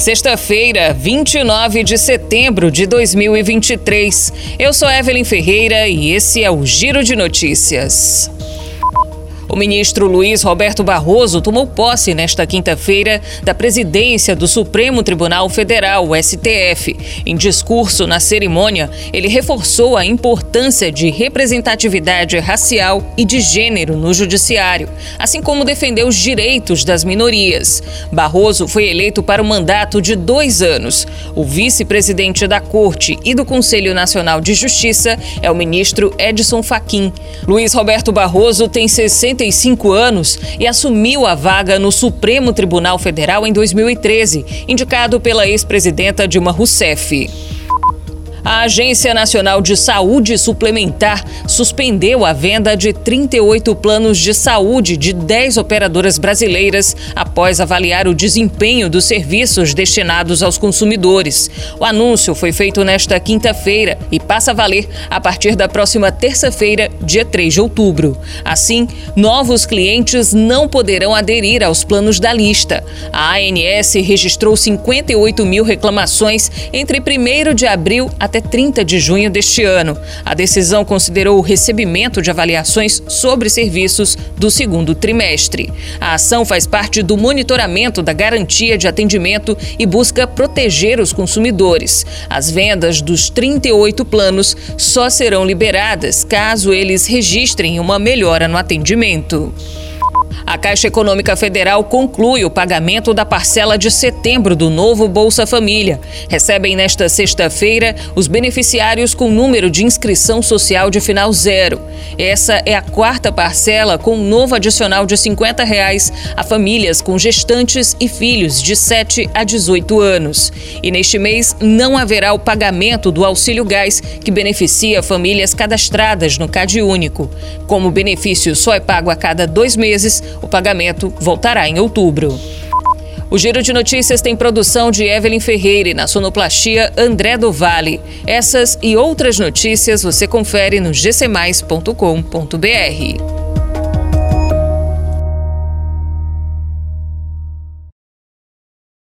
Sexta-feira, 29 de setembro de 2023. Eu sou Evelyn Ferreira e esse é o Giro de Notícias. O ministro Luiz Roberto Barroso tomou posse nesta quinta-feira da presidência do Supremo Tribunal Federal, o STF. Em discurso na cerimônia, ele reforçou a importância de representatividade racial e de gênero no judiciário, assim como defendeu os direitos das minorias. Barroso foi eleito para um mandato de dois anos. O vice-presidente da Corte e do Conselho Nacional de Justiça é o ministro Edson Fachin. Luiz Roberto Barroso tem 60 55 anos e assumiu a vaga no Supremo Tribunal Federal em 2013, indicado pela ex-presidenta Dilma Rousseff. A Agência Nacional de Saúde Suplementar suspendeu a venda de 38 planos de saúde de 10 operadoras brasileiras após avaliar o desempenho dos serviços destinados aos consumidores. O anúncio foi feito nesta quinta-feira e passa a valer a partir da próxima terça-feira, dia 3 de outubro. Assim, novos clientes não poderão aderir aos planos da lista. A ANS registrou 58 mil reclamações entre 1 de abril até 30 de junho deste ano. A decisão considerou o recebimento de avaliações sobre serviços do segundo trimestre. A ação faz parte do monitoramento da garantia de atendimento e busca proteger os consumidores. As vendas dos 38 planos só serão liberadas caso eles registrem uma melhora no atendimento. A Caixa Econômica Federal conclui o pagamento da parcela de setembro do novo Bolsa Família. Recebem nesta sexta-feira os beneficiários com número de inscrição social de final zero. Essa é a quarta parcela com um novo adicional de 50 reais a famílias com gestantes e filhos de 7 a 18 anos. E neste mês não haverá o pagamento do auxílio gás, que beneficia famílias cadastradas no Cade Único. Como o benefício só é pago a cada dois meses, o pagamento voltará em outubro. O Giro de Notícias tem produção de Evelyn Ferreira e na sonoplastia André do Vale. Essas e outras notícias você confere no gcmais.com.br.